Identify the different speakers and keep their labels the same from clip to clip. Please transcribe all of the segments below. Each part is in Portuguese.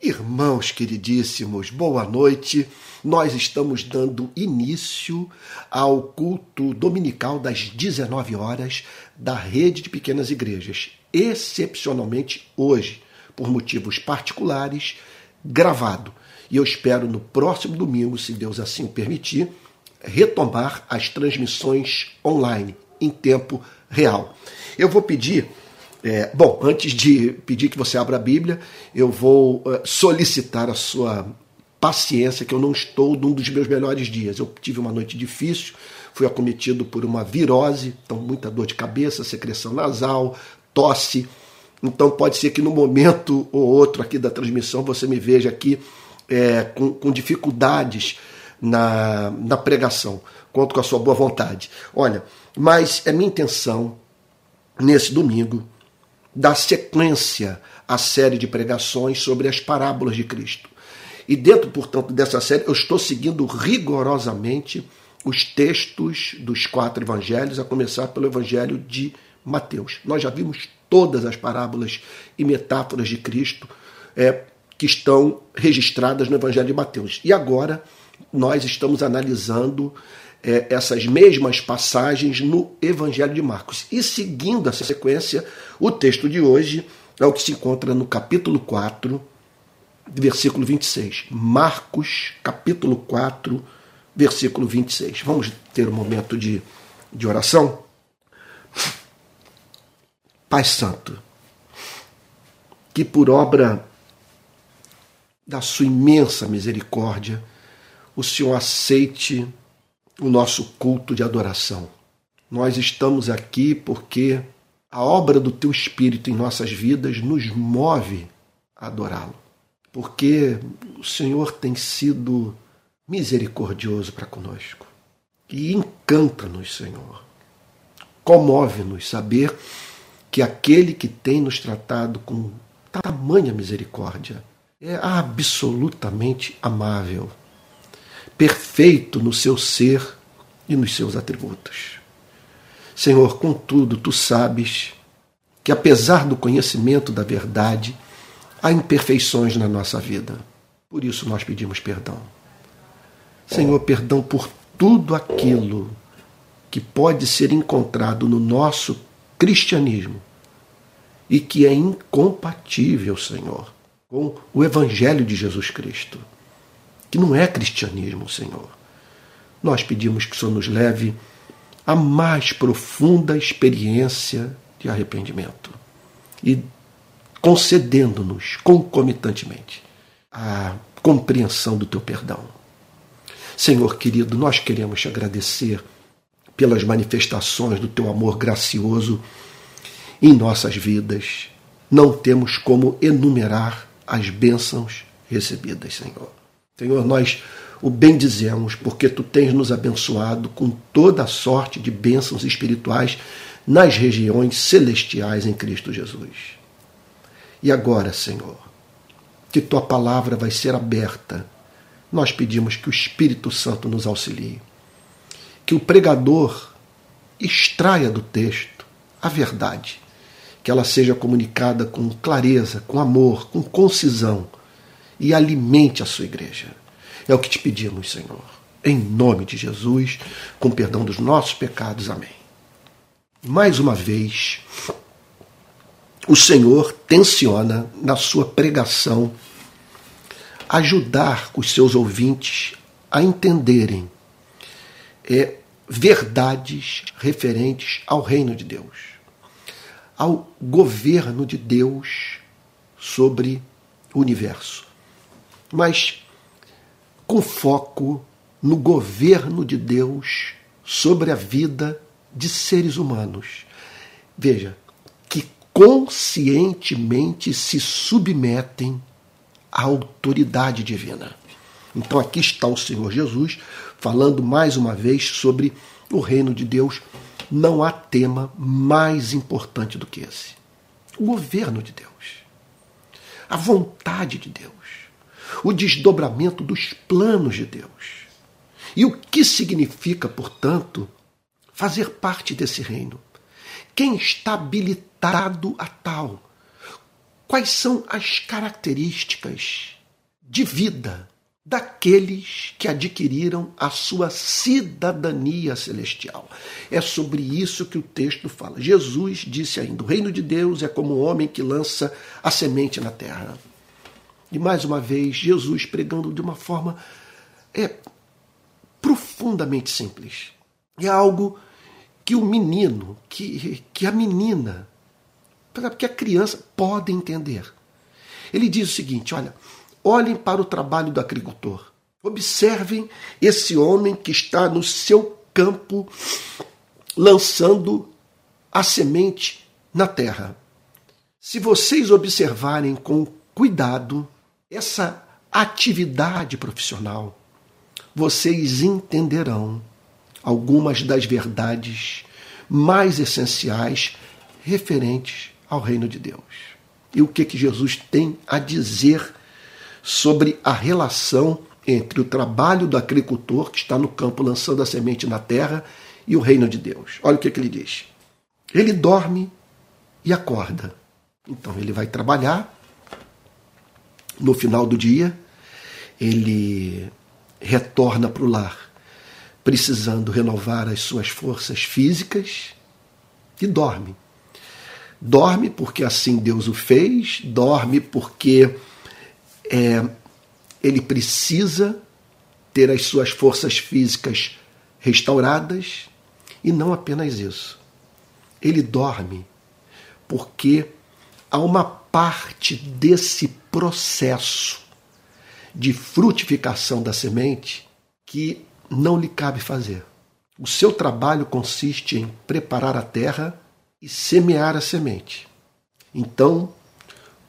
Speaker 1: Irmãos queridíssimos, boa noite. Nós estamos dando início ao culto dominical das 19 horas da rede de pequenas igrejas, excepcionalmente hoje, por motivos particulares, gravado. E eu espero no próximo domingo, se Deus assim o permitir, retomar as transmissões online em tempo real. Eu vou pedir é, bom, antes de pedir que você abra a Bíblia, eu vou uh, solicitar a sua paciência, que eu não estou num dos meus melhores dias. Eu tive uma noite difícil, fui acometido por uma virose, então muita dor de cabeça, secreção nasal, tosse. Então pode ser que no momento ou outro aqui da transmissão você me veja aqui é, com, com dificuldades na, na pregação. Conto com a sua boa vontade. Olha, mas é minha intenção nesse domingo dar sequência à série de pregações sobre as parábolas de Cristo. E dentro, portanto, dessa série, eu estou seguindo rigorosamente os textos dos quatro evangelhos, a começar pelo evangelho de Mateus. Nós já vimos todas as parábolas e metáforas de Cristo é, que estão registradas no evangelho de Mateus. E agora nós estamos analisando é, essas mesmas passagens no Evangelho de Marcos. E seguindo essa sequência, o texto de hoje é o que se encontra no capítulo 4, versículo 26. Marcos, capítulo 4, versículo 26. Vamos ter um momento de, de oração? Pai Santo, que por obra da sua imensa misericórdia, o Senhor aceite o nosso culto de adoração. Nós estamos aqui porque a obra do Teu Espírito em nossas vidas nos move a adorá-lo. Porque o Senhor tem sido misericordioso para conosco. E encanta-nos, Senhor. Comove-nos saber que aquele que tem nos tratado com tamanha misericórdia é absolutamente amável perfeito no seu ser e nos seus atributos. Senhor, contudo, tu sabes que, apesar do conhecimento da verdade, há imperfeições na nossa vida. Por isso nós pedimos perdão. Senhor, perdão por tudo aquilo que pode ser encontrado no nosso cristianismo e que é incompatível, Senhor, com o Evangelho de Jesus Cristo que não é cristianismo, Senhor. Nós pedimos que o Senhor nos leve à mais profunda experiência de arrependimento e concedendo-nos concomitantemente a compreensão do teu perdão. Senhor querido, nós queremos te agradecer pelas manifestações do teu amor gracioso em nossas vidas. Não temos como enumerar as bênçãos recebidas, Senhor. Senhor, nós o bendizemos porque tu tens nos abençoado com toda a sorte de bênçãos espirituais nas regiões celestiais em Cristo Jesus. E agora, Senhor, que tua palavra vai ser aberta, nós pedimos que o Espírito Santo nos auxilie. Que o pregador extraia do texto a verdade, que ela seja comunicada com clareza, com amor, com concisão e alimente a sua igreja. É o que te pedimos, Senhor. Em nome de Jesus, com perdão dos nossos pecados. Amém. Mais uma vez, o Senhor tensiona, na sua pregação, ajudar os seus ouvintes a entenderem é, verdades referentes ao reino de Deus, ao governo de Deus sobre o universo mas com foco no governo de Deus sobre a vida de seres humanos. Veja, que conscientemente se submetem à autoridade divina. Então aqui está o Senhor Jesus falando mais uma vez sobre o reino de Deus. Não há tema mais importante do que esse. O governo de Deus. A vontade de Deus o desdobramento dos planos de Deus. E o que significa, portanto, fazer parte desse reino? Quem está habilitado a tal? quais são as características de vida daqueles que adquiriram a sua cidadania celestial. É sobre isso que o texto fala. Jesus disse ainda: o reino de Deus é como o homem que lança a semente na terra. E mais uma vez, Jesus pregando de uma forma é, profundamente simples. É algo que o menino, que, que a menina, que a criança pode entender. Ele diz o seguinte: olha, olhem para o trabalho do agricultor. Observem esse homem que está no seu campo lançando a semente na terra. Se vocês observarem com cuidado essa atividade profissional, vocês entenderão algumas das verdades mais essenciais referentes ao reino de Deus. E o que que Jesus tem a dizer sobre a relação entre o trabalho do agricultor que está no campo lançando a semente na terra e o reino de Deus. Olha o que, que ele diz. Ele dorme e acorda. Então ele vai trabalhar. No final do dia, ele retorna para o lar, precisando renovar as suas forças físicas e dorme. Dorme porque assim Deus o fez, dorme porque é, ele precisa ter as suas forças físicas restauradas e não apenas isso. Ele dorme porque há uma parte desse processo de frutificação da semente que não lhe cabe fazer. O seu trabalho consiste em preparar a terra e semear a semente. Então,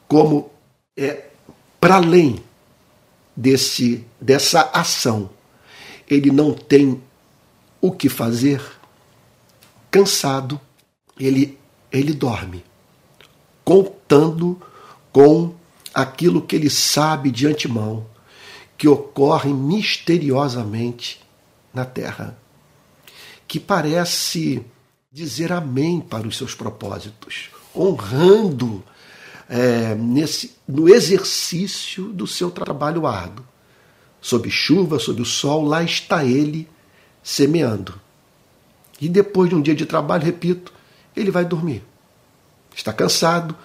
Speaker 1: como é para além desse dessa ação, ele não tem o que fazer, cansado, ele ele dorme, contando com aquilo que ele sabe de antemão, que ocorre misteriosamente na terra, que parece dizer amém para os seus propósitos, honrando é, nesse, no exercício do seu trabalho árduo. Sob chuva, sob o sol, lá está ele semeando. E depois de um dia de trabalho, repito, ele vai dormir. Está cansado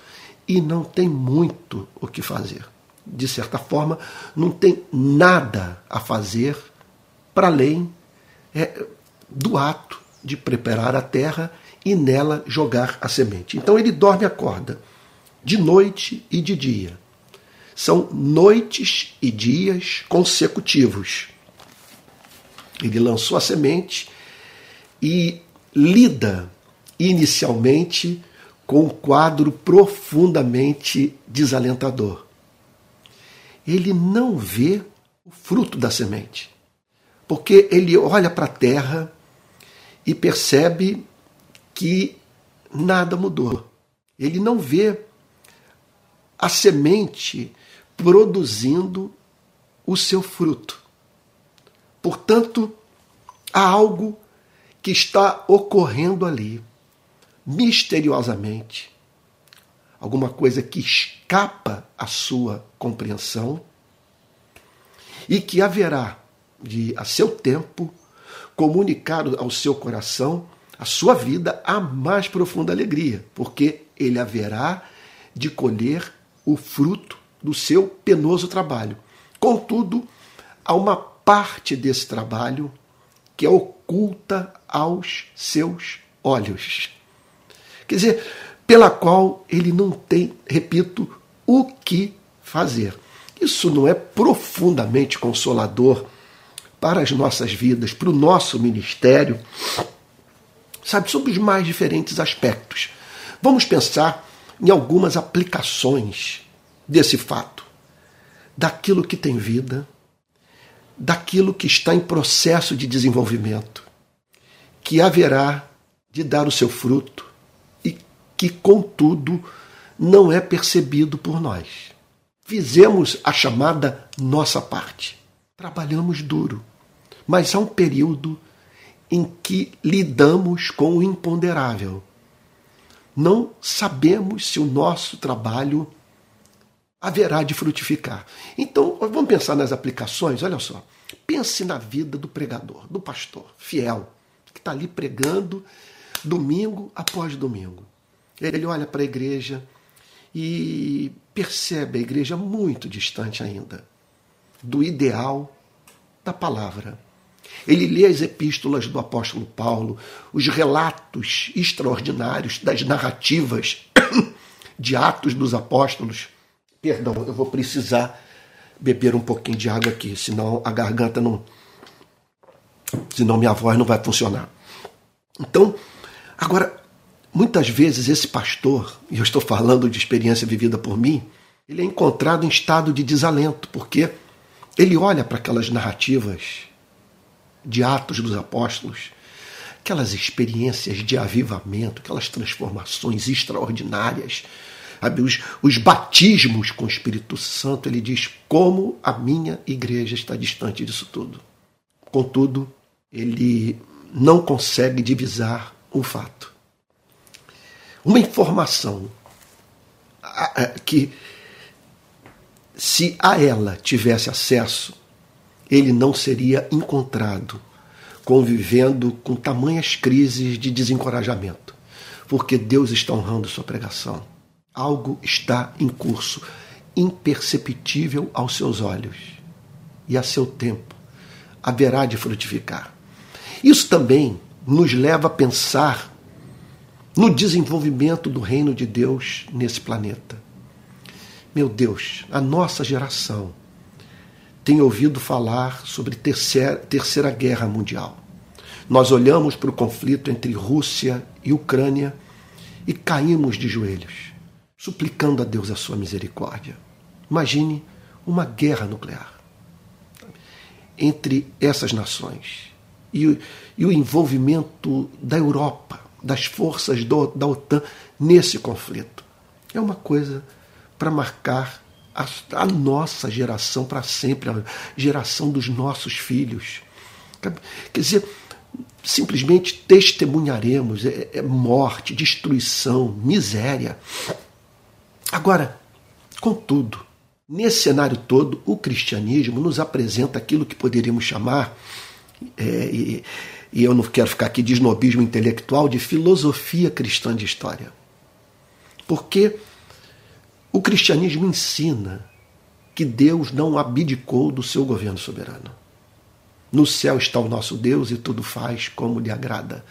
Speaker 1: e não tem muito o que fazer. De certa forma, não tem nada a fazer para além é, do ato de preparar a terra e nela jogar a semente. Então ele dorme e acorda de noite e de dia. São noites e dias consecutivos. Ele lançou a semente e lida inicialmente com um quadro profundamente desalentador. Ele não vê o fruto da semente, porque ele olha para a terra e percebe que nada mudou. Ele não vê a semente produzindo o seu fruto. Portanto, há algo que está ocorrendo ali, misteriosamente, alguma coisa que escapa à sua compreensão e que haverá de, a seu tempo, comunicar ao seu coração a sua vida a mais profunda alegria, porque ele haverá de colher o fruto do seu penoso trabalho. Contudo, há uma parte desse trabalho que é oculta aos seus olhos. Quer dizer, pela qual ele não tem, repito, o que fazer. Isso não é profundamente consolador para as nossas vidas, para o nosso ministério, sabe, sobre os mais diferentes aspectos. Vamos pensar em algumas aplicações desse fato, daquilo que tem vida, daquilo que está em processo de desenvolvimento, que haverá de dar o seu fruto que, contudo, não é percebido por nós. Fizemos a chamada nossa parte. Trabalhamos duro, mas há um período em que lidamos com o imponderável não sabemos se o nosso trabalho haverá de frutificar. Então, vamos pensar nas aplicações. Olha só. Pense na vida do pregador, do pastor, fiel, que está ali pregando domingo após domingo. Ele olha para a igreja e percebe a igreja muito distante ainda do ideal da palavra. Ele lê as epístolas do apóstolo Paulo, os relatos extraordinários das narrativas de Atos dos Apóstolos. Perdão, eu vou precisar beber um pouquinho de água aqui, senão a garganta não. Senão minha voz não vai funcionar. Então, agora, muitas vezes esse pastor, e eu estou falando de experiência vivida por mim, ele é encontrado em estado de desalento, porque ele olha para aquelas narrativas de Atos dos Apóstolos, aquelas experiências de avivamento, aquelas transformações extraordinárias, os, os batismos com o Espírito Santo, ele diz como a minha igreja está distante disso tudo. Contudo, ele não consegue divisar um fato. Uma informação que, se a ela tivesse acesso, ele não seria encontrado convivendo com tamanhas crises de desencorajamento, porque Deus está honrando sua pregação. Algo está em curso, imperceptível aos seus olhos, e a seu tempo haverá de frutificar. Isso também nos leva a pensar no desenvolvimento do reino de Deus nesse planeta. Meu Deus, a nossa geração tem ouvido falar sobre terceira, terceira guerra mundial. Nós olhamos para o conflito entre Rússia e Ucrânia e caímos de joelhos suplicando a Deus a sua misericórdia. Imagine uma guerra nuclear entre essas nações e, e o envolvimento da Europa, das forças do, da OTAN nesse conflito. É uma coisa para marcar a, a, nossa geração para sempre, a geração dos nossos filhos. Quer dizer, simplesmente testemunharemos é, é morte, destruição, miséria. Agora, contudo, nesse cenário todo, o cristianismo nos apresenta aquilo que poderíamos chamar, é, e, eu não quero ficar aqui de snobismo intelectual, de filosofia cristã de história. Porque o cristianismo ensina que Deus não abdicou do seu governo soberano. No céu está o nosso Deus e tudo faz como lhe agrada.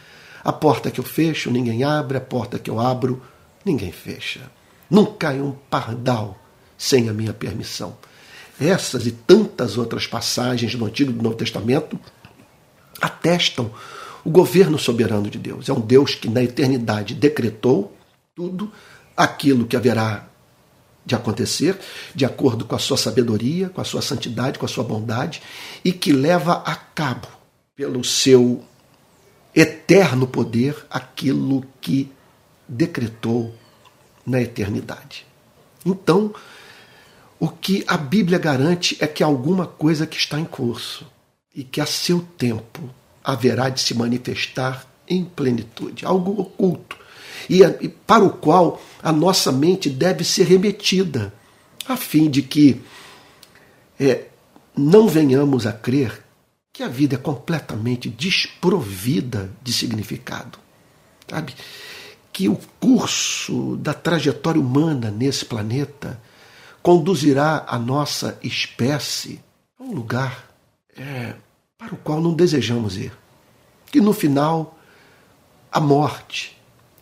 Speaker 1: A porta que eu fecho, ninguém abre, a porta que eu abro, ninguém fecha. Não cai um pardal sem a minha permissão. Essas e tantas outras passagens do Antigo e do Novo Testamento atestam o governo soberano de Deus. É um Deus que na eternidade decretou tudo aquilo que haverá de acontecer, de acordo com a sua sabedoria, com a sua santidade, com a sua bondade, e que leva a cabo, pelo seu eterno poder, aquilo que decretou na eternidade. Então, o que a Bíblia garante é que alguma coisa que está em curso e que a seu tempo haverá de se manifestar em plenitude, algo oculto, e, para o qual a nossa mente deve ser remetida, a fim de que é, não venhamos a crer que a vida é completamente desprovida de significado. Sabe? que o curso da trajetória humana nesse planeta conduzirá a nossa espécie a um lugar é, para o qual não desejamos ir. Que no final a morte,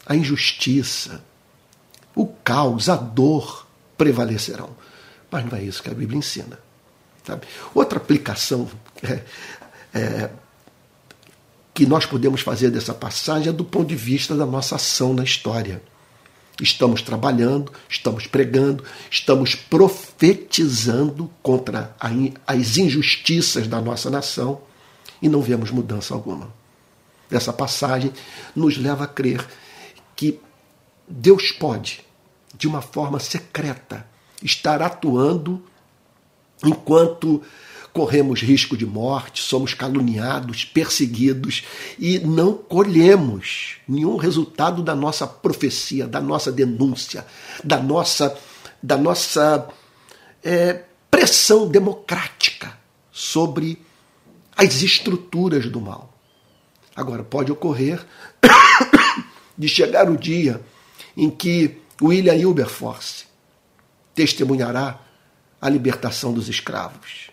Speaker 1: a injustiça, o caos, a dor prevalecerão. Mas não é isso que a Bíblia ensina. Sabe? Outra aplicação é, é, que nós podemos fazer dessa passagem é do ponto de vista da nossa ação na história. Estamos trabalhando, estamos pregando, estamos profetizando contra as injustiças da nossa nação e não vemos mudança alguma. Essa passagem nos leva a crer que Deus pode, de uma forma secreta, estar atuando enquanto corremos risco de morte, somos caluniados, perseguidos e não colhemos nenhum resultado da nossa profecia, da nossa denúncia, da nossa da nossa é, pressão democrática sobre as estruturas do mal. Agora, pode ocorrer de chegar o dia em que William Wilberforce testemunhará a libertação dos escravos,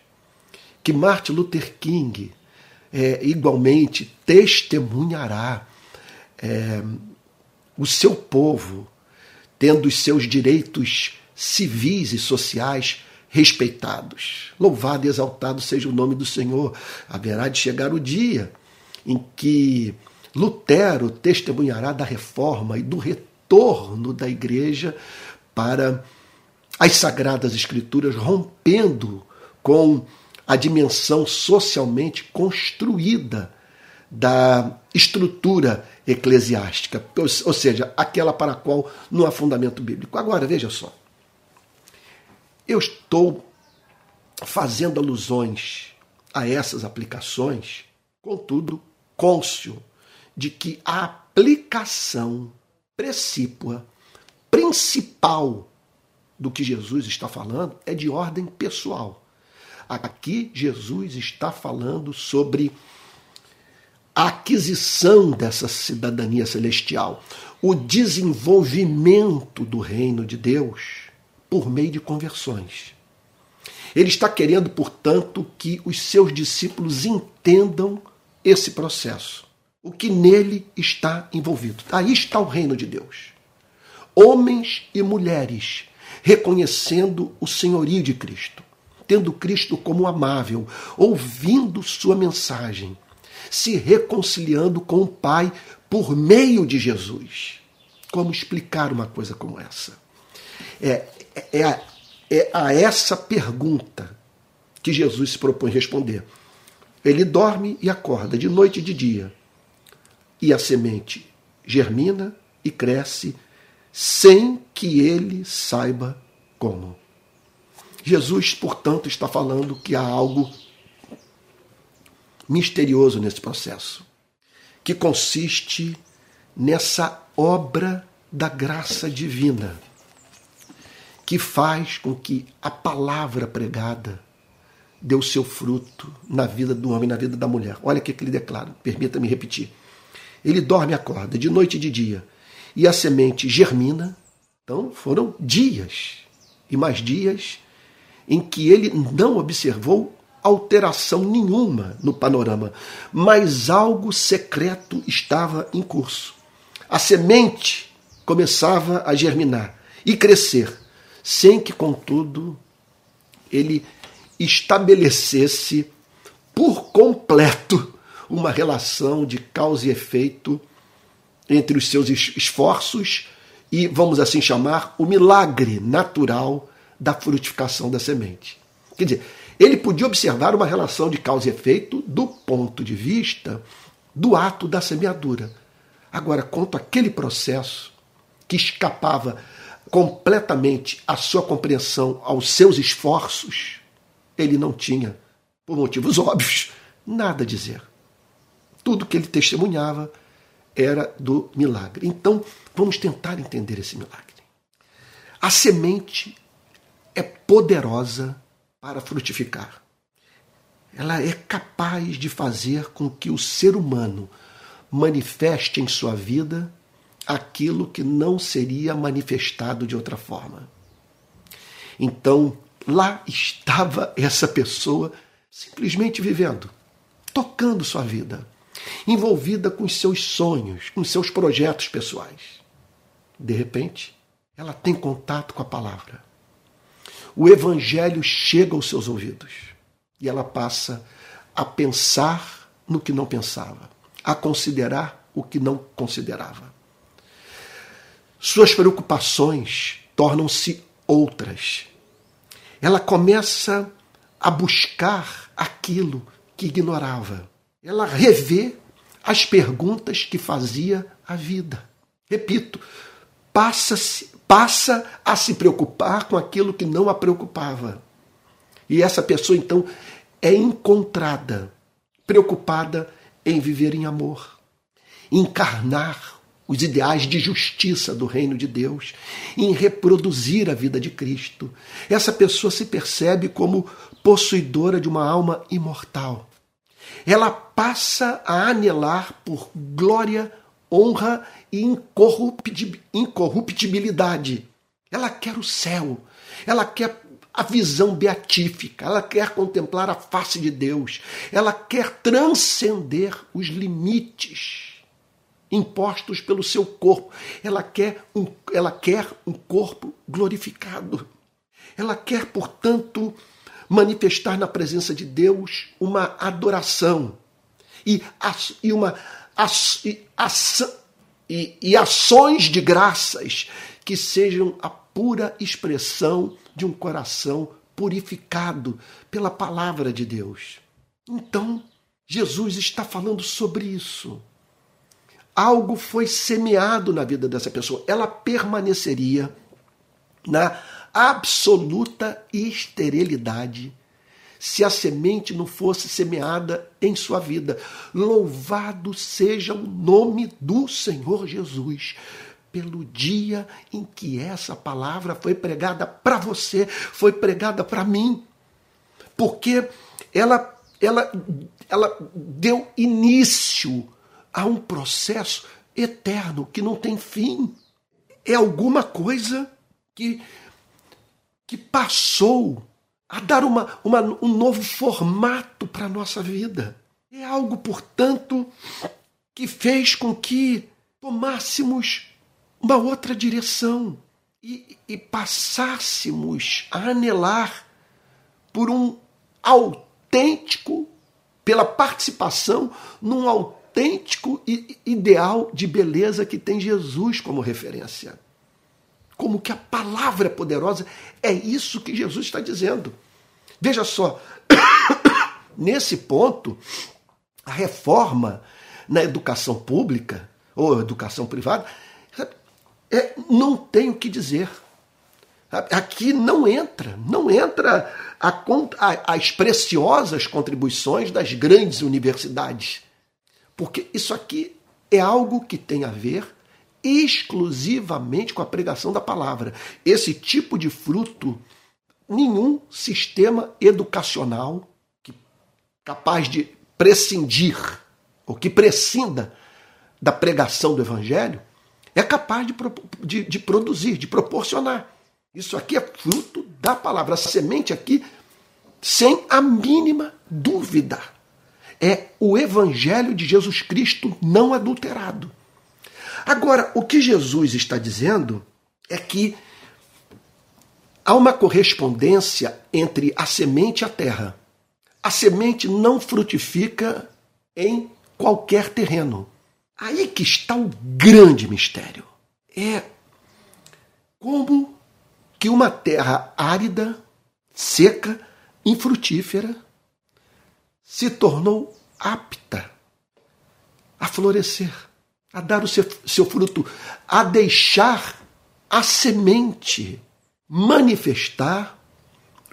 Speaker 1: que Martin Luther King é, igualmente testemunhará é, o seu povo tendo os seus direitos civis e sociais respeitados. Louvado e exaltado seja o nome do Senhor. Haverá de chegar o dia em que Lutero testemunhará da reforma e do retorno da igreja para as sagradas escrituras, rompendo com a dimensão socialmente construída da estrutura eclesiástica, ou seja, aquela para a qual não há fundamento bíblico. Agora, veja só. Eu estou fazendo alusões a essas aplicações, contudo, cônscio de que a aplicação precípua principal do que Jesus está falando é de ordem pessoal. Aqui Jesus está falando sobre a aquisição dessa cidadania celestial, o desenvolvimento do reino de Deus por meio de conversões. Ele está querendo, portanto, que os seus discípulos entendam esse processo, o que nele está envolvido. Aí está o reino de Deus. Homens e mulheres reconhecendo o senhorio de Cristo, tendo Cristo como amável, ouvindo sua mensagem se reconciliando com o Pai por meio de Jesus. Como explicar uma coisa como essa? É, é, a, é a essa pergunta que Jesus se propõe responder. Ele dorme e acorda de noite e de dia. E a semente germina e cresce sem que ele saiba como. Jesus, portanto, está falando que há algo misterioso nesse processo, que consiste nessa obra da graça divina, que faz com que a palavra pregada dê o seu fruto na vida do homem, na vida da mulher. Olha o que ele declara, permita-me repetir. Ele dorme e acorda, de noite e de dia, e a semente germina. Então foram dias e mais dias em que ele não observou alteração nenhuma no panorama, mas algo secreto estava em curso. A semente começava a germinar e crescer, sem que, contudo, ele estabelecesse por completo uma relação de causa e efeito entre os seus esforços e, vamos assim chamar, o milagre natural da frutificação da semente. Quer dizer, ele podia observar uma relação de causa e efeito do ponto de vista do ato da semeadura. Agora, quanto àquele processo que escapava completamente à sua compreensão, aos seus esforços, ele não tinha, por motivos óbvios, nada a dizer. Tudo que ele testemunhava era do milagre. Então, vamos tentar entender esse milagre. A semente é poderosa para frutificar. Ela é capaz de fazer com que o ser humano manifeste em sua vida aquilo que não seria manifestado de outra forma. Então, lá estava essa pessoa simplesmente vivendo, tocando sua vida, envolvida com os seus sonhos, com seus projetos pessoais. De repente, ela tem contato com a palavra o evangelho chega aos seus ouvidos e ela passa a pensar no que não pensava, a considerar o que não considerava. Suas preocupações tornam-se outras. Ela começa a buscar aquilo que ignorava. Ela revê as perguntas que fazia a vida. Repito, passa-se passa a se preocupar com aquilo que não a preocupava. E essa pessoa, então, é encontrada preocupada em viver em amor, encarnar os ideais de justiça do reino de Deus, em reproduzir a vida de Cristo. Essa pessoa se percebe como possuidora de uma alma imortal. Ela passa a anelar por glória, honra e incorruptibilidade. Ela quer o céu, ela quer a visão beatífica, ela quer contemplar a face de Deus, ela quer transcender os limites impostos pelo seu corpo. Ela quer um, ela quer um corpo glorificado. Ela quer, portanto, manifestar na presença de Deus uma adoração e, uma e, e, e ações de graças que sejam a pura expressão de um coração purificado pela palavra de Deus. Então, Jesus está falando sobre isso. Algo foi semeado na vida dessa pessoa. Ela permaneceria na absoluta esterilidade se a semente não fosse semeada em sua vida. Louvado seja o nome do Senhor Jesus pelo dia em que essa palavra foi pregada para você, foi pregada para mim. Porque ela, ela, ela deu início a um processo eterno que não tem fim. É alguma coisa que, que passou a dar uma, uma, um novo formato para a nossa vida. É algo, portanto, que fez com que tomássemos uma outra direção e, e passássemos a anelar por um autêntico, pela participação num autêntico ideal de beleza que tem Jesus como referência. Como que a palavra poderosa é isso que Jesus está dizendo. Veja só, nesse ponto, a reforma na educação pública ou educação privada é, não tem o que dizer. Aqui não entra, não entra a, a, as preciosas contribuições das grandes universidades. Porque isso aqui é algo que tem a ver exclusivamente com a pregação da palavra. Esse tipo de fruto, nenhum sistema educacional capaz de prescindir, ou que prescinda da pregação do evangelho, é capaz de, de, de produzir, de proporcionar. Isso aqui é fruto da palavra. A semente aqui, sem a mínima dúvida, é o Evangelho de Jesus Cristo não adulterado. Agora, o que Jesus está dizendo é que há uma correspondência entre a semente e a terra. A semente não frutifica em qualquer terreno. Aí que está o grande mistério. É como que uma terra árida, seca, infrutífera, se tornou apta a florescer, a dar o seu, seu fruto, a deixar a semente manifestar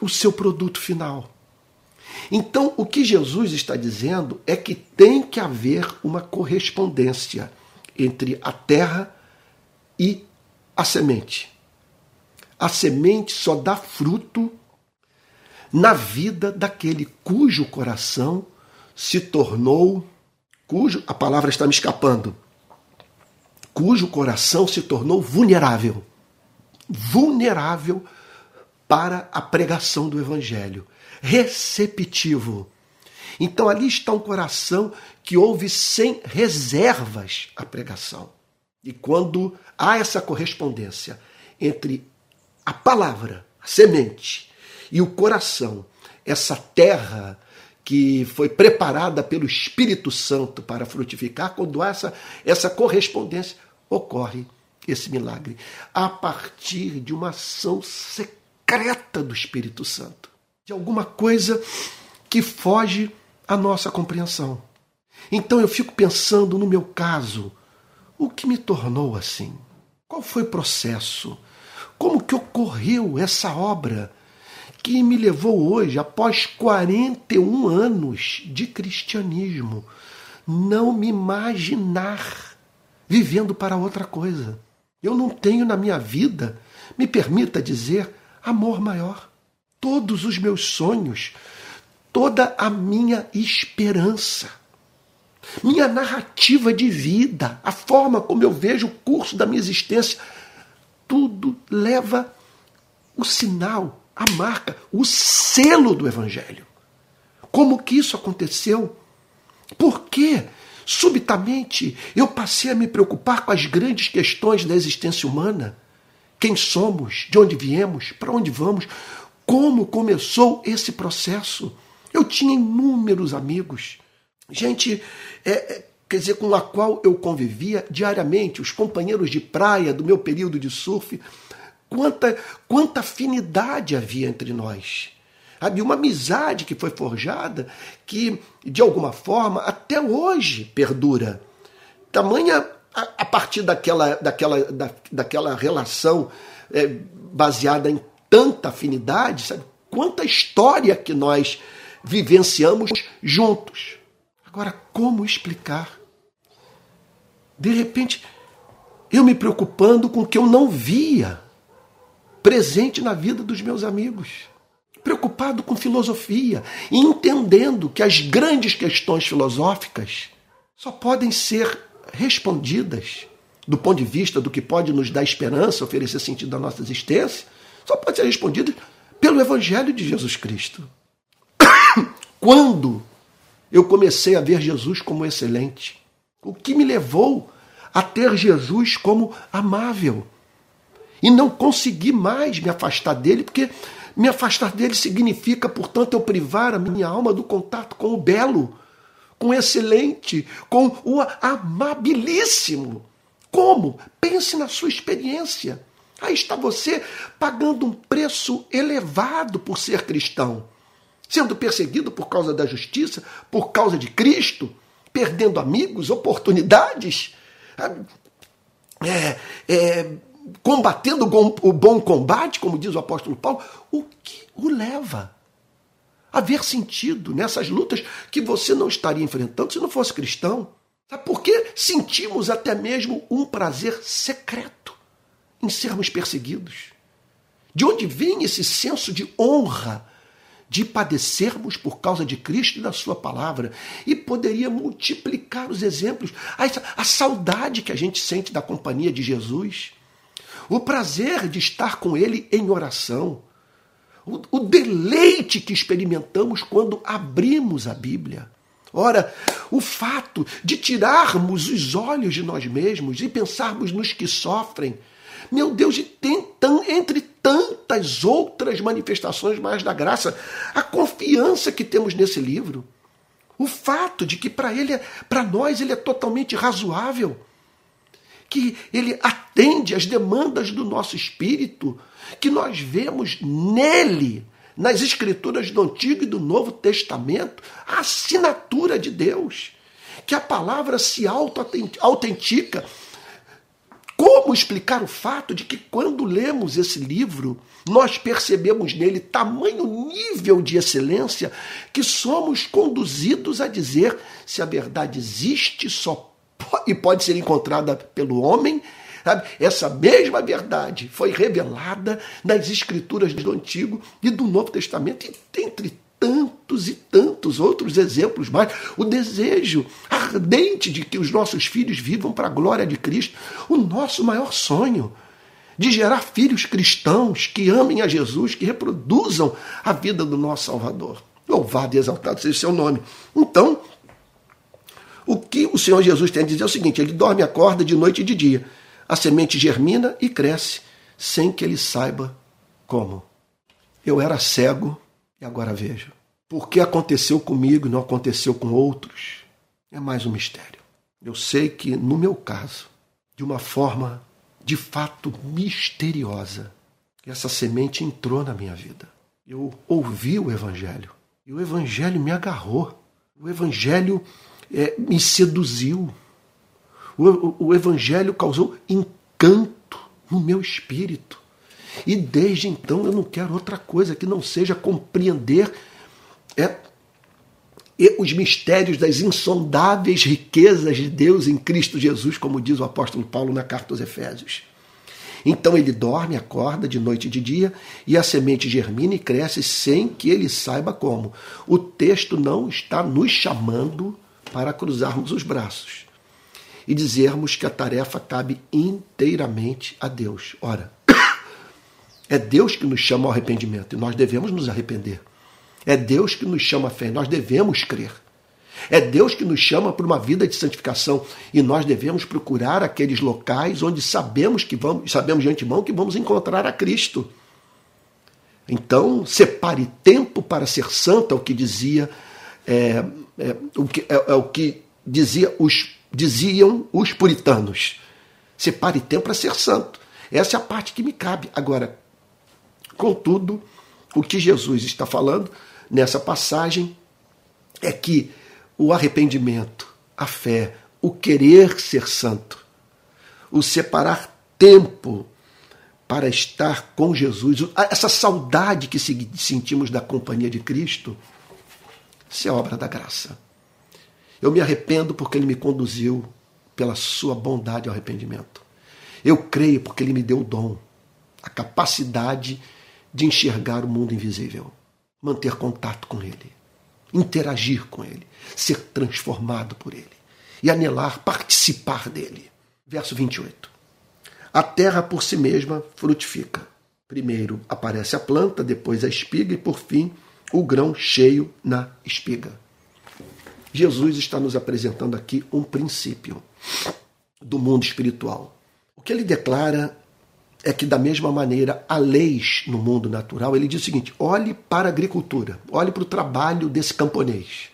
Speaker 1: o seu produto final. Então, o que Jesus está dizendo é que tem que haver uma correspondência entre a terra e a semente. A semente só dá fruto na vida daquele cujo coração se tornou, cujo, a palavra está me escapando, cujo coração se tornou vulnerável. Vulnerável para a pregação do evangelho receptivo. Então ali está um coração que ouve sem reservas a pregação. E quando há essa correspondência entre a palavra, a semente, e o coração, essa terra que foi preparada pelo Espírito Santo para frutificar, quando há essa, essa correspondência, ocorre esse milagre a partir de uma ação secreta do Espírito Santo de alguma coisa que foge à nossa compreensão. Então eu fico pensando no meu caso, o que me tornou assim? Qual foi o processo? Como que ocorreu essa obra que me levou hoje, após 41 anos de cristianismo, não me imaginar vivendo para outra coisa. Eu não tenho na minha vida, me permita dizer, amor maior. Todos os meus sonhos, toda a minha esperança, minha narrativa de vida, a forma como eu vejo o curso da minha existência, tudo leva o sinal, a marca, o selo do Evangelho. Como que isso aconteceu? Por quê? Subitamente eu passei a me preocupar com as grandes questões da existência humana. Quem somos? De onde viemos? Para onde vamos? Como começou esse processo? Eu tinha inúmeros amigos, gente, é, é, quer dizer, com a qual eu convivia diariamente, os companheiros de praia do meu período de surf. Quanta, quanta afinidade havia entre nós. Havia uma amizade que foi forjada que, de alguma forma, até hoje perdura. Tamanha a, a partir daquela, daquela, da, daquela relação é, baseada em tanta afinidade, sabe? Quanta história que nós vivenciamos juntos. Agora, como explicar? De repente, eu me preocupando com o que eu não via presente na vida dos meus amigos preocupado com filosofia e entendendo que as grandes questões filosóficas só podem ser respondidas do ponto de vista do que pode nos dar esperança, oferecer sentido à nossa existência, só pode ser respondida pelo Evangelho de Jesus Cristo. Quando eu comecei a ver Jesus como excelente, o que me levou a ter Jesus como amável e não consegui mais me afastar dele, porque me afastar dele significa, portanto, eu privar a minha alma do contato com o belo, com o excelente, com o amabilíssimo. Como? Pense na sua experiência. Aí está você pagando um preço elevado por ser cristão, sendo perseguido por causa da justiça, por causa de Cristo, perdendo amigos, oportunidades. É, é, combatendo o bom combate, como diz o apóstolo Paulo, o que o leva a ver sentido nessas lutas que você não estaria enfrentando se não fosse cristão? Sabe por quê? Sentimos até mesmo um prazer secreto em sermos perseguidos. De onde vem esse senso de honra de padecermos por causa de Cristo e da Sua palavra? E poderia multiplicar os exemplos, a, a saudade que a gente sente da companhia de Jesus o prazer de estar com Ele em oração, o, o deleite que experimentamos quando abrimos a Bíblia. Ora, o fato de tirarmos os olhos de nós mesmos e pensarmos nos que sofrem, meu Deus, e tem entre tantas outras manifestações mais da graça, a confiança que temos nesse livro, o fato de que para ele, para nós, ele é totalmente razoável que ele atende às demandas do nosso espírito, que nós vemos nele, nas escrituras do Antigo e do Novo Testamento, a assinatura de Deus, que a palavra se autentica. Como explicar o fato de que quando lemos esse livro, nós percebemos nele tamanho nível de excelência que somos conduzidos a dizer se a verdade existe, só e pode ser encontrada pelo homem. Sabe? Essa mesma verdade foi revelada nas escrituras do Antigo e do Novo Testamento, e entre tantos e tantos outros exemplos mais. O desejo ardente de que os nossos filhos vivam para a glória de Cristo, o nosso maior sonho de gerar filhos cristãos que amem a Jesus, que reproduzam a vida do nosso Salvador. Louvado e exaltado seja o seu nome. Então, o que o Senhor Jesus tem a dizer é o seguinte: ele dorme e acorda de noite e de dia. A semente germina e cresce, sem que ele saiba como. Eu era cego e agora vejo. Por que aconteceu comigo e não aconteceu com outros? É mais um mistério. Eu sei que, no meu caso, de uma forma de fato misteriosa, essa semente entrou na minha vida. Eu ouvi o Evangelho e o Evangelho me agarrou. O Evangelho é, me seduziu. O, o, o Evangelho causou encanto no meu espírito. E desde então eu não quero outra coisa que não seja compreender é, os mistérios das insondáveis riquezas de Deus em Cristo Jesus, como diz o apóstolo Paulo na carta aos Efésios. Então ele dorme, acorda de noite e de dia, e a semente germina e cresce sem que ele saiba como. O texto não está nos chamando para cruzarmos os braços e dizermos que a tarefa cabe inteiramente a Deus. Ora, é Deus que nos chama ao arrependimento e nós devemos nos arrepender. É Deus que nos chama a fé e nós devemos crer. É Deus que nos chama para uma vida de santificação e nós devemos procurar aqueles locais onde sabemos que vamos, sabemos de antemão que vamos encontrar a Cristo. Então, separe tempo para ser santo, é o que dizia, é, é, o que, é, é o que dizia os, diziam os puritanos. Separe tempo para ser santo. Essa é a parte que me cabe. Agora, contudo, o que Jesus está falando nessa passagem é que o arrependimento, a fé, o querer ser santo, o separar tempo para estar com Jesus, essa saudade que sentimos da companhia de Cristo, isso é obra da graça. Eu me arrependo porque Ele me conduziu pela Sua bondade ao arrependimento. Eu creio porque Ele me deu o dom, a capacidade de enxergar o mundo invisível, manter contato com Ele interagir com Ele, ser transformado por Ele e anelar participar dele. Verso 28. A terra por si mesma frutifica. Primeiro aparece a planta, depois a espiga e por fim o grão cheio na espiga. Jesus está nos apresentando aqui um princípio do mundo espiritual. O que ele declara é que, da mesma maneira, há leis no mundo natural. Ele diz o seguinte: olhe para a agricultura, olhe para o trabalho desse camponês.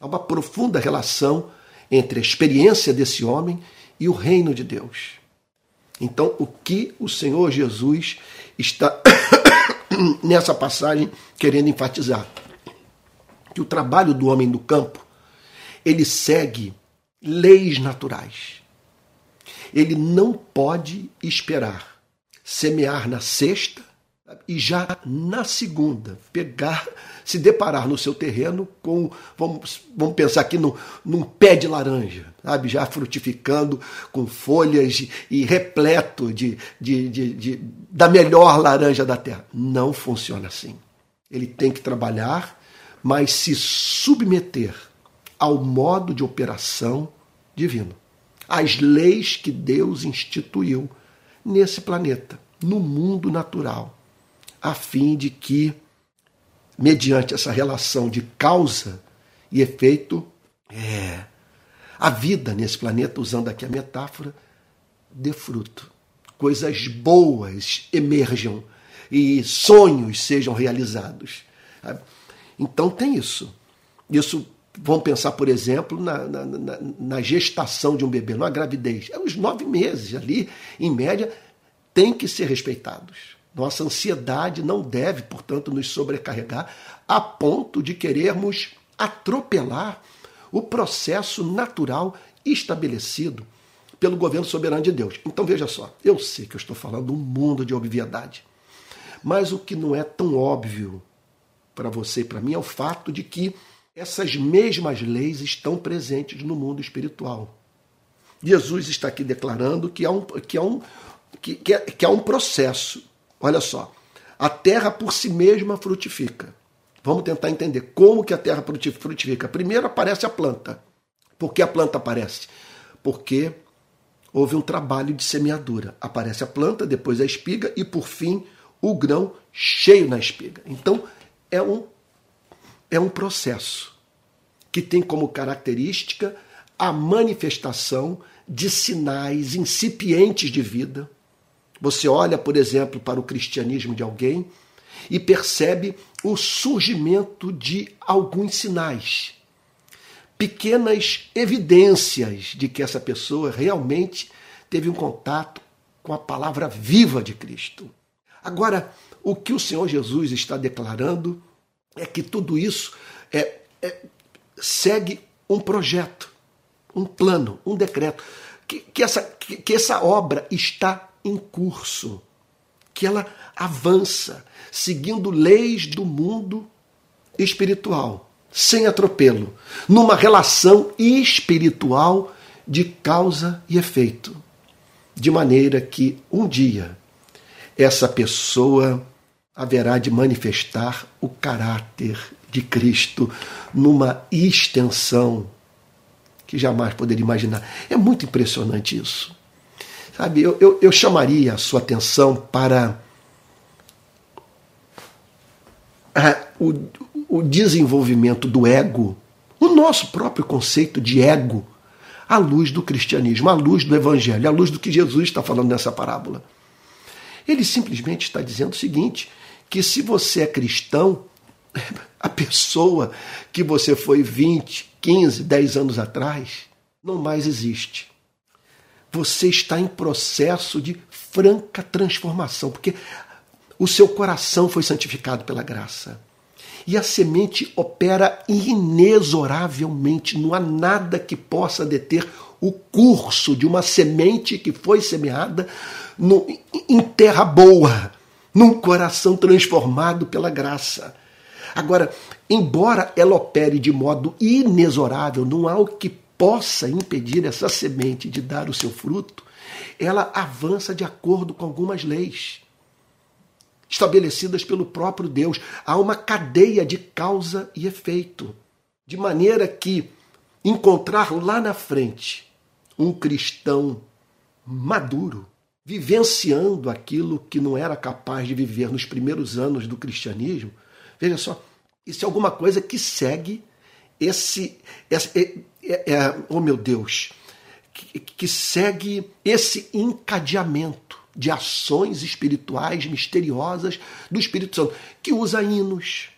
Speaker 1: Há uma profunda relação entre a experiência desse homem e o reino de Deus. Então, o que o Senhor Jesus está nessa passagem querendo enfatizar? Que o trabalho do homem do campo ele segue leis naturais. Ele não pode esperar semear na sexta e já na segunda pegar, se deparar no seu terreno com, vamos, vamos pensar aqui no, num pé de laranja, sabe, já frutificando com folhas e repleto de, de, de, de da melhor laranja da terra. Não funciona assim. Ele tem que trabalhar, mas se submeter ao modo de operação divino, às leis que Deus instituiu nesse planeta, no mundo natural, a fim de que, mediante essa relação de causa e efeito, é, a vida nesse planeta, usando aqui a metáfora, dê fruto. Coisas boas emerjam e sonhos sejam realizados. Então tem isso. Isso Vamos pensar, por exemplo, na, na, na, na, gestação de um bebê, na gravidez. É os nove meses ali, em média, tem que ser respeitados. Nossa ansiedade não deve, portanto, nos sobrecarregar a ponto de querermos atropelar o processo natural estabelecido pelo governo soberano de Deus. Então veja só, eu sei que eu estou falando um mundo de obviedade, mas o que não é tão óbvio para você e para mim é o fato de que essas mesmas leis estão presentes no mundo espiritual. Jesus está aqui declarando que há um, que há um, que, que, é, que há um processo. Olha só, a terra por si mesma frutifica. Vamos tentar entender como que a terra frutifica. Primeiro aparece a planta. Por que a planta aparece? Porque houve um trabalho de semeadura. Aparece a planta, depois a espiga e por fim o grão cheio na espiga. Então é um é um processo que tem como característica a manifestação de sinais incipientes de vida. Você olha, por exemplo, para o cristianismo de alguém e percebe o surgimento de alguns sinais, pequenas evidências de que essa pessoa realmente teve um contato com a palavra viva de Cristo. Agora, o que o Senhor Jesus está declarando é que tudo isso é, é, segue um projeto, um plano, um decreto, que, que, essa, que, que essa obra está em curso, que ela avança, seguindo leis do mundo espiritual, sem atropelo, numa relação espiritual de causa e efeito, de maneira que um dia essa pessoa haverá de manifestar o caráter de Cristo numa extensão que jamais poderia imaginar. É muito impressionante isso. Sabe, eu, eu, eu chamaria a sua atenção para o, o desenvolvimento do ego, o nosso próprio conceito de ego, à luz do cristianismo, à luz do evangelho, à luz do que Jesus está falando nessa parábola. Ele simplesmente está dizendo o seguinte: que se você é cristão, a pessoa que você foi 20, 15, 10 anos atrás não mais existe. Você está em processo de franca transformação, porque o seu coração foi santificado pela graça. E a semente opera inexoravelmente, não há nada que possa deter o curso de uma semente que foi semeada no, em terra boa, num coração transformado pela graça. Agora, embora ela opere de modo inexorável, não há o que possa impedir essa semente de dar o seu fruto, ela avança de acordo com algumas leis estabelecidas pelo próprio Deus. Há uma cadeia de causa e efeito, de maneira que encontrar lá na frente um cristão maduro, vivenciando aquilo que não era capaz de viver nos primeiros anos do cristianismo, veja só, isso é alguma coisa que segue esse, esse é, é, oh meu Deus, que, que segue esse encadeamento de ações espirituais misteriosas do Espírito Santo, que usa hinos,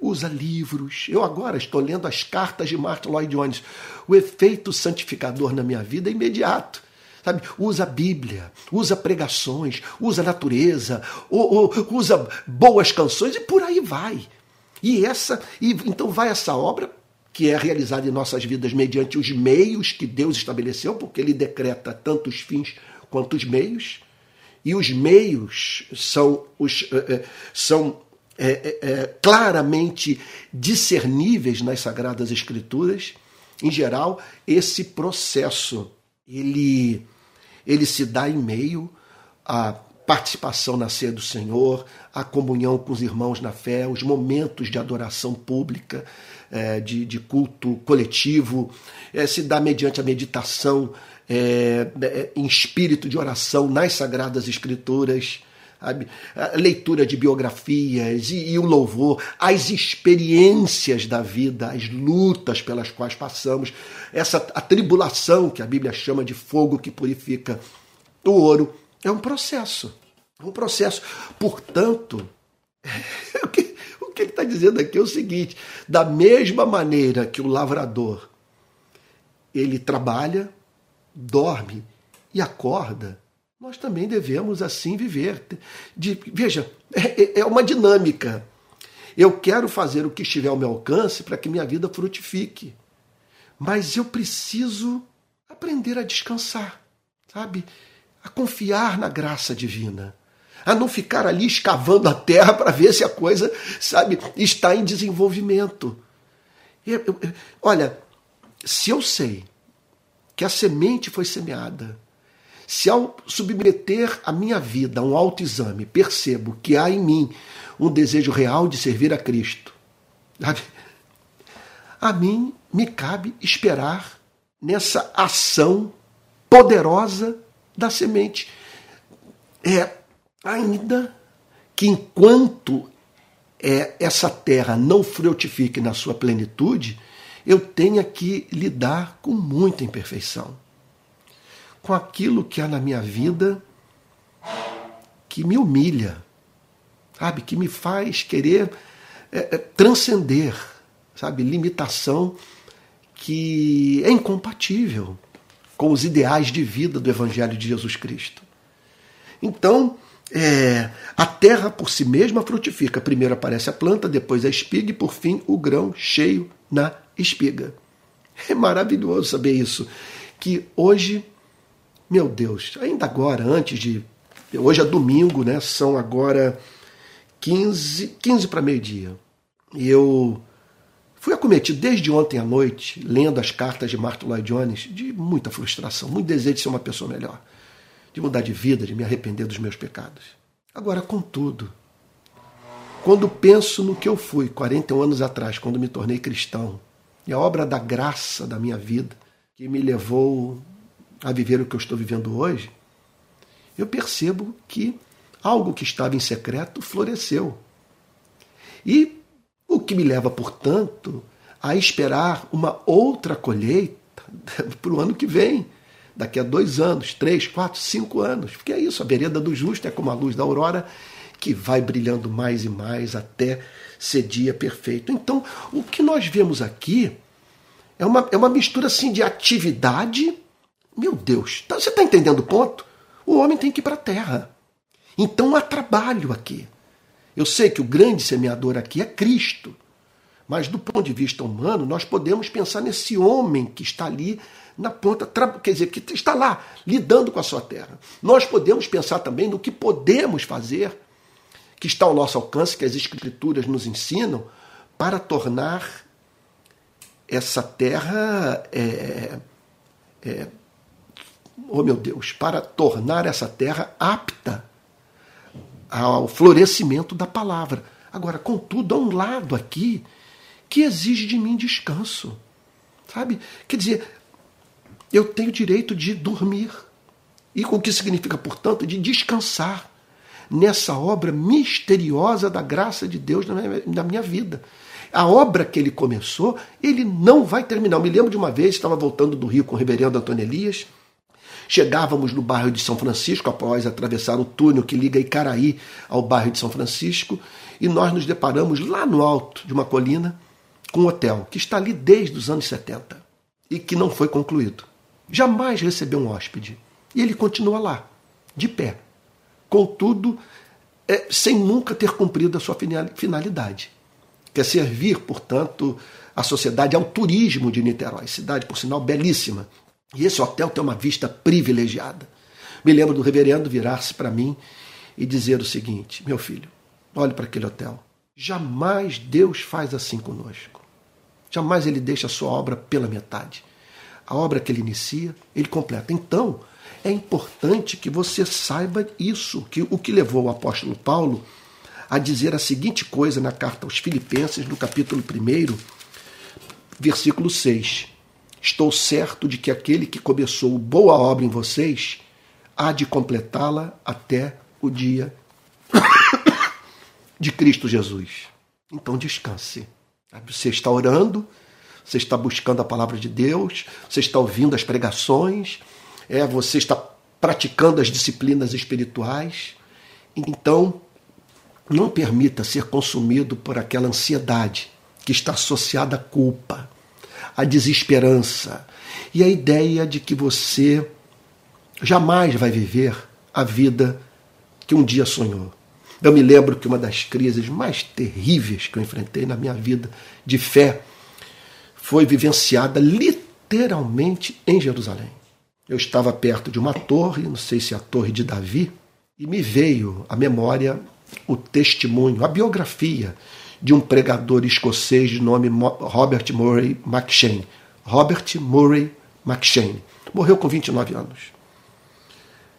Speaker 1: usa livros. Eu agora estou lendo as cartas de Martin Lloyd Jones. O efeito santificador na minha vida é imediato. Sabe? Usa a Bíblia, usa pregações, usa a natureza, ou, ou, usa boas canções e por aí vai. E essa, e então vai essa obra que é realizada em nossas vidas mediante os meios que Deus estabeleceu, porque ele decreta tanto os fins quanto os meios. E os meios são, os, eh, eh, são é, é, claramente discerníveis nas Sagradas Escrituras, em geral, esse processo ele, ele se dá em meio à participação na ceia do Senhor, a comunhão com os irmãos na fé, os momentos de adoração pública, é, de, de, culto coletivo, é, se dá mediante a meditação é, é, em espírito de oração nas Sagradas Escrituras, a leitura de biografias e, e, o louvor, as experiências da vida, as lutas pelas quais passamos, essa a tribulação que a Bíblia chama de fogo que purifica o ouro, é um processo. Um processo. Portanto, o que ele está dizendo aqui é o seguinte: da mesma maneira que o lavrador ele trabalha, dorme e acorda, nós também devemos assim viver. De, veja, é, é, é uma dinâmica. Eu quero fazer o que estiver ao meu alcance para que minha vida frutifique. Mas eu preciso aprender a descansar, sabe? A confiar na graça divina. A não ficar ali escavando a terra para ver se a coisa, sabe, está em desenvolvimento. Eu, eu, olha, se eu sei que a semente foi semeada. Se ao submeter a minha vida a um autoexame, percebo que há em mim um desejo real de servir a Cristo, a mim me cabe esperar nessa ação poderosa da semente. É ainda que enquanto é, essa terra não frutifique na sua plenitude, eu tenha que lidar com muita imperfeição, com aquilo que há na minha vida que me humilha, sabe, que me faz querer é, é, transcender, sabe, limitação que é incompatível com os ideais de vida do Evangelho de Jesus Cristo. Então, é, a terra por si mesma frutifica. Primeiro aparece a planta, depois a espiga e por fim o grão cheio na espiga. É maravilhoso saber isso. Que hoje, meu Deus, ainda agora, antes de. Hoje é domingo, né? São agora 15, 15 para meio-dia. E eu Fui acometido desde ontem à noite, lendo as cartas de Martin Lloyd Jones, de muita frustração, muito desejo de ser uma pessoa melhor, de mudar de vida, de me arrepender dos meus pecados. Agora, contudo, quando penso no que eu fui 41 anos atrás, quando me tornei cristão, e a obra da graça da minha vida, que me levou a viver o que eu estou vivendo hoje, eu percebo que algo que estava em secreto floresceu. E o que me leva, portanto, a esperar uma outra colheita para o ano que vem, daqui a dois anos, três, quatro, cinco anos. Porque é isso, a vereda do justo é como a luz da aurora que vai brilhando mais e mais até ser dia perfeito. Então, o que nós vemos aqui é uma, é uma mistura assim de atividade. Meu Deus, tá, você está entendendo o ponto? O homem tem que ir para a terra. Então há trabalho aqui. Eu sei que o grande semeador aqui é Cristo. Mas do ponto de vista humano, nós podemos pensar nesse homem que está ali na ponta, quer dizer, que está lá lidando com a sua terra. Nós podemos pensar também no que podemos fazer que está ao nosso alcance, que as Escrituras nos ensinam, para tornar essa terra. É, é, oh meu Deus, para tornar essa terra apta ao florescimento da palavra. Agora, contudo, há um lado aqui que exige de mim descanso. Sabe? Quer dizer, eu tenho direito de dormir. E o que significa, portanto, de descansar nessa obra misteriosa da graça de Deus na minha, vida. A obra que ele começou, ele não vai terminar. Eu me lembro de uma vez, estava voltando do Rio com o reverendo Antônio Elias. Chegávamos no bairro de São Francisco, após atravessar o túnel que liga Icaraí ao bairro de São Francisco, e nós nos deparamos lá no alto de uma colina com um hotel que está ali desde os anos 70 e que não foi concluído. Jamais recebeu um hóspede. E ele continua lá, de pé, contudo, é, sem nunca ter cumprido a sua finalidade, que é servir, portanto, a sociedade ao turismo de Niterói, cidade, por sinal, belíssima. E esse hotel tem uma vista privilegiada. Me lembro do reverendo virar-se para mim e dizer o seguinte: meu filho, olhe para aquele hotel. Jamais Deus faz assim conosco. Jamais ele deixa a sua obra pela metade. A obra que ele inicia, ele completa. Então, é importante que você saiba isso, que o que levou o apóstolo Paulo a dizer a seguinte coisa na carta aos Filipenses, no capítulo 1, versículo 6. Estou certo de que aquele que começou boa obra em vocês há de completá-la até o dia de Cristo Jesus. Então descanse. Você está orando, você está buscando a palavra de Deus, você está ouvindo as pregações, é, você está praticando as disciplinas espirituais. Então, não permita ser consumido por aquela ansiedade que está associada à culpa, à desesperança e à ideia de que você jamais vai viver a vida que um dia sonhou. Eu me lembro que uma das crises mais terríveis que eu enfrentei na minha vida de fé foi vivenciada literalmente em Jerusalém. Eu estava perto de uma torre, não sei se é a Torre de Davi, e me veio à memória o testemunho, a biografia de um pregador escocês de nome Robert Murray McShane. Robert Murray McShane. Morreu com 29 anos.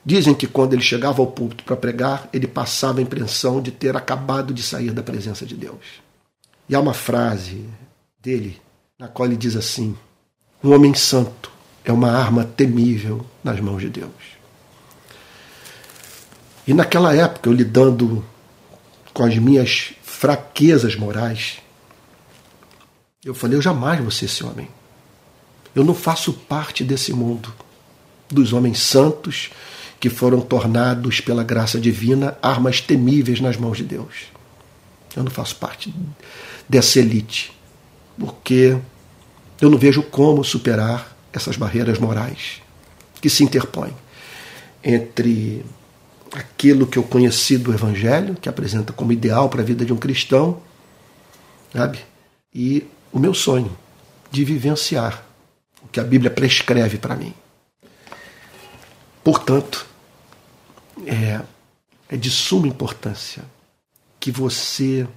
Speaker 1: Dizem que quando ele chegava ao púlpito para pregar, ele passava a impressão de ter acabado de sair da presença de Deus. E há uma frase dele na qual ele diz assim: Um homem santo é uma arma temível nas mãos de Deus. E naquela época, eu lidando com as minhas fraquezas morais, eu falei: eu jamais vou ser esse homem. Eu não faço parte desse mundo, dos homens santos que foram tornados pela graça divina armas temíveis nas mãos de Deus. Eu não faço parte dessa elite, porque eu não vejo como superar essas barreiras morais que se interpõem entre aquilo que eu conheci do Evangelho, que apresenta como ideal para a vida de um cristão, sabe? E o meu sonho de vivenciar o que a Bíblia prescreve para mim. Portanto, é, é de suma importância que você,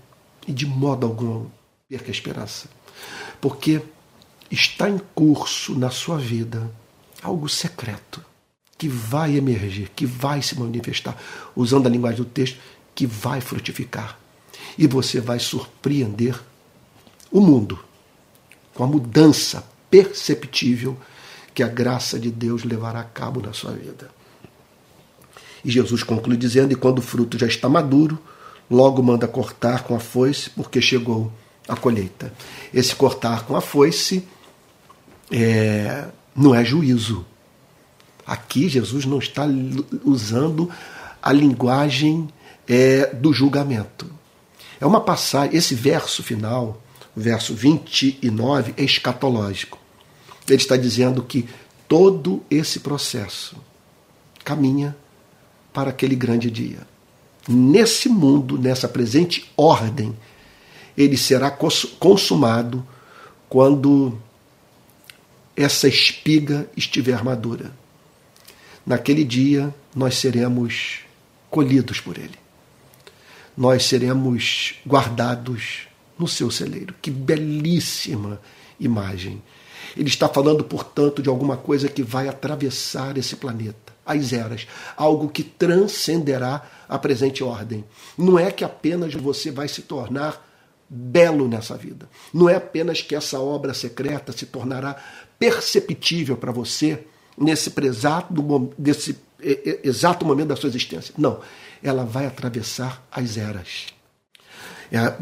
Speaker 1: e de modo algum perca a esperança. Porque está em curso na sua vida algo secreto que vai emergir, que vai se manifestar, usando a linguagem do texto, que vai frutificar. E você vai surpreender o mundo com a mudança perceptível que a graça de Deus levará a cabo na sua vida. E Jesus conclui dizendo: E quando o fruto já está maduro, logo manda cortar com a foice, porque chegou a colheita. Esse cortar com a foice é, não é juízo. Aqui Jesus não está usando a linguagem é, do julgamento. É uma passagem, esse verso final, verso 29, é escatológico. Ele está dizendo que todo esse processo caminha para aquele grande dia. Nesse mundo, nessa presente ordem, ele será consumado quando essa espiga estiver madura. Naquele dia, nós seremos colhidos por ele. Nós seremos guardados no seu celeiro. Que belíssima imagem. Ele está falando, portanto, de alguma coisa que vai atravessar esse planeta, as eras, algo que transcenderá a presente ordem. Não é que apenas você vai se tornar belo nessa vida. Não é apenas que essa obra secreta se tornará perceptível para você nesse exato, desse exato momento da sua existência. Não, ela vai atravessar as eras. É,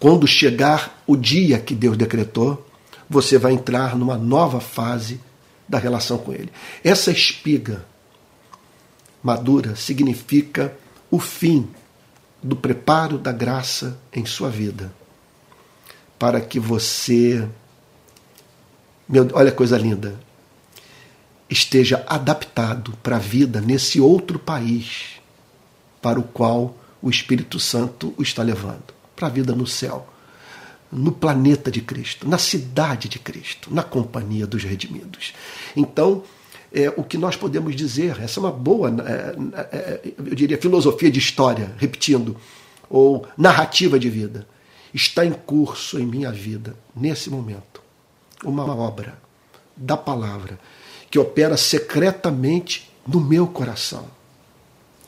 Speaker 1: quando chegar o dia que Deus decretou, você vai entrar numa nova fase da relação com Ele. Essa espiga madura significa o fim do preparo da graça em sua vida, para que você, meu, olha que coisa linda, esteja adaptado para a vida nesse outro país para o qual o Espírito Santo o está levando para a vida no céu no planeta de Cristo, na cidade de Cristo, na companhia dos redimidos. Então, é, o que nós podemos dizer, essa é uma boa, é, é, eu diria, filosofia de história, repetindo, ou narrativa de vida. Está em curso em minha vida, nesse momento, uma obra da palavra que opera secretamente no meu coração,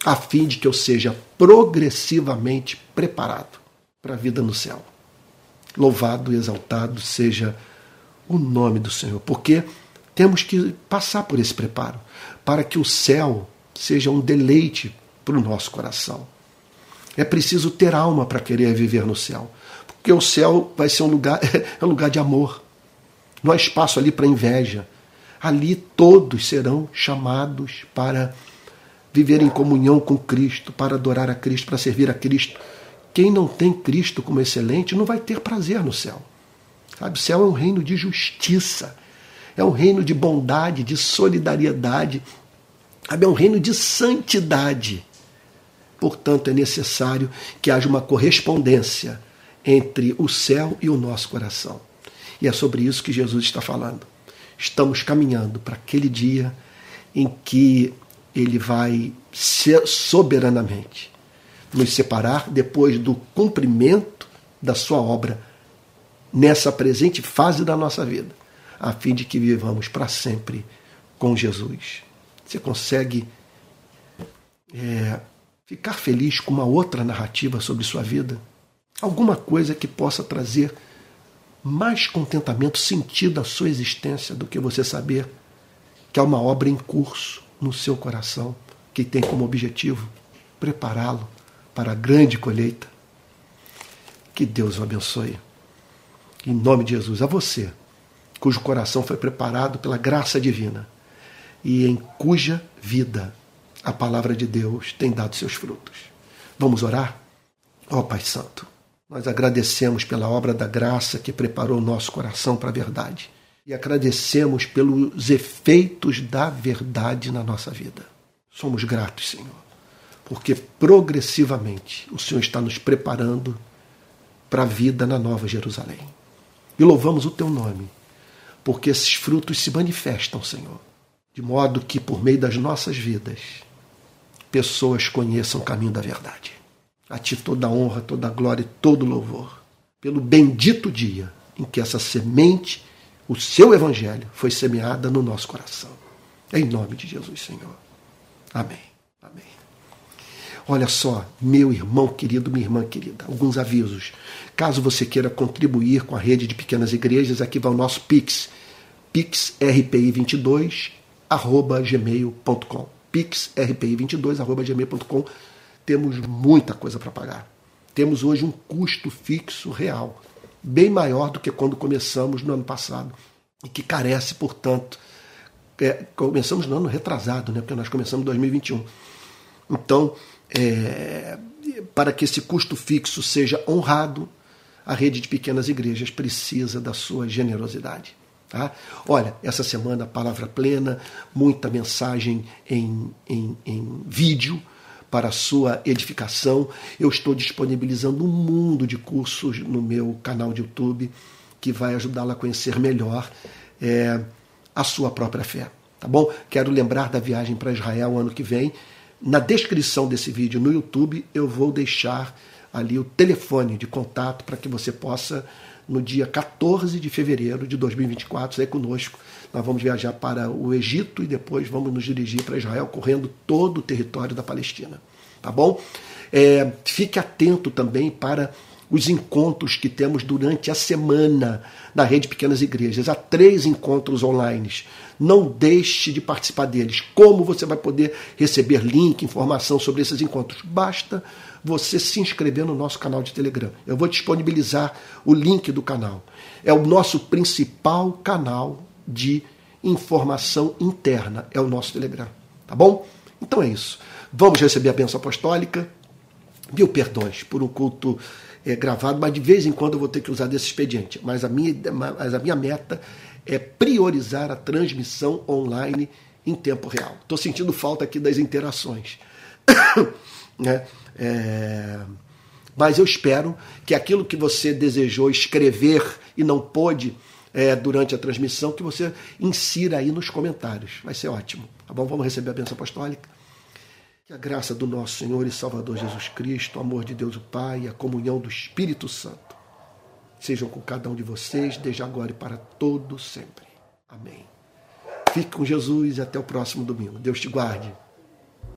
Speaker 1: a fim de que eu seja progressivamente preparado para a vida no céu. Louvado e exaltado seja o nome do Senhor, porque temos que passar por esse preparo para que o céu seja um deleite para o nosso coração. É preciso ter alma para querer viver no céu, porque o céu vai ser um lugar, é um lugar de amor. Não há espaço ali para inveja. Ali todos serão chamados para viver em comunhão com Cristo, para adorar a Cristo, para servir a Cristo quem não tem Cristo como excelente não vai ter prazer no céu. Sabe? O céu é um reino de justiça, é um reino de bondade, de solidariedade, sabe? é um reino de santidade. Portanto, é necessário que haja uma correspondência entre o céu e o nosso coração. E é sobre isso que Jesus está falando. Estamos caminhando para aquele dia em que ele vai soberanamente nos separar depois do cumprimento da sua obra nessa presente fase da nossa vida, a fim de que vivamos para sempre com Jesus. Você consegue é, ficar feliz com uma outra narrativa sobre sua vida? Alguma coisa que possa trazer mais contentamento, sentido à sua existência do que você saber que há uma obra em curso no seu coração que tem como objetivo prepará-lo para a grande colheita. Que Deus o abençoe. Em nome de Jesus, a você, cujo coração foi preparado pela graça divina e em cuja vida a palavra de Deus tem dado seus frutos. Vamos orar? Ó oh, Pai Santo, nós agradecemos pela obra da graça que preparou nosso coração para a verdade e agradecemos pelos efeitos da verdade na nossa vida. Somos gratos, Senhor porque progressivamente o Senhor está nos preparando para a vida na Nova Jerusalém. E louvamos o teu nome, porque esses frutos se manifestam, Senhor, de modo que por meio das nossas vidas pessoas conheçam o caminho da verdade. A ti toda honra, toda glória e todo o louvor, pelo bendito dia em que essa semente, o seu evangelho, foi semeada no nosso coração. Em nome de Jesus, Senhor. Amém. Amém. Olha só, meu irmão querido, minha irmã querida, alguns avisos. Caso você queira contribuir com a rede de pequenas igrejas, aqui vai o nosso Pix, pixrpi22 arroba gmail.com pixrpi22 arroba gmail.com temos muita coisa para pagar. Temos hoje um custo fixo real, bem maior do que quando começamos no ano passado, e que carece, portanto, é, começamos no ano retrasado, né, porque nós começamos em 2021. Então, é, para que esse custo fixo seja honrado, a rede de pequenas igrejas precisa da sua generosidade. Tá? Olha, essa semana, palavra plena, muita mensagem em, em, em vídeo para a sua edificação. Eu estou disponibilizando um mundo de cursos no meu canal de YouTube que vai ajudá-la a conhecer melhor é, a sua própria fé. Tá bom? Quero lembrar da viagem para Israel ano que vem. Na descrição desse vídeo no YouTube eu vou deixar ali o telefone de contato para que você possa, no dia 14 de fevereiro de 2024, sair conosco. Nós vamos viajar para o Egito e depois vamos nos dirigir para Israel, correndo todo o território da Palestina. Tá bom? É, fique atento também para os encontros que temos durante a semana na Rede Pequenas Igrejas. Há três encontros online. Não deixe de participar deles. Como você vai poder receber link, informação sobre esses encontros? Basta você se inscrever no nosso canal de Telegram. Eu vou disponibilizar o link do canal. É o nosso principal canal de informação interna, é o nosso Telegram. Tá bom? Então é isso. Vamos receber a benção apostólica. Mil perdões por um culto é, gravado, mas de vez em quando eu vou ter que usar desse expediente. Mas a minha, mas a minha meta é priorizar a transmissão online em tempo real. Estou sentindo falta aqui das interações. né? É... Mas eu espero que aquilo que você desejou escrever e não pôde é, durante a transmissão, que você insira aí nos comentários. Vai ser ótimo. Tá bom? Vamos receber a bênção apostólica. Que a graça do nosso Senhor e Salvador Jesus Cristo, o amor de Deus o Pai e a comunhão do Espírito Santo sejam com cada um de vocês, desde agora e para todo sempre. Amém. Fique com Jesus e até o próximo domingo. Deus te guarde.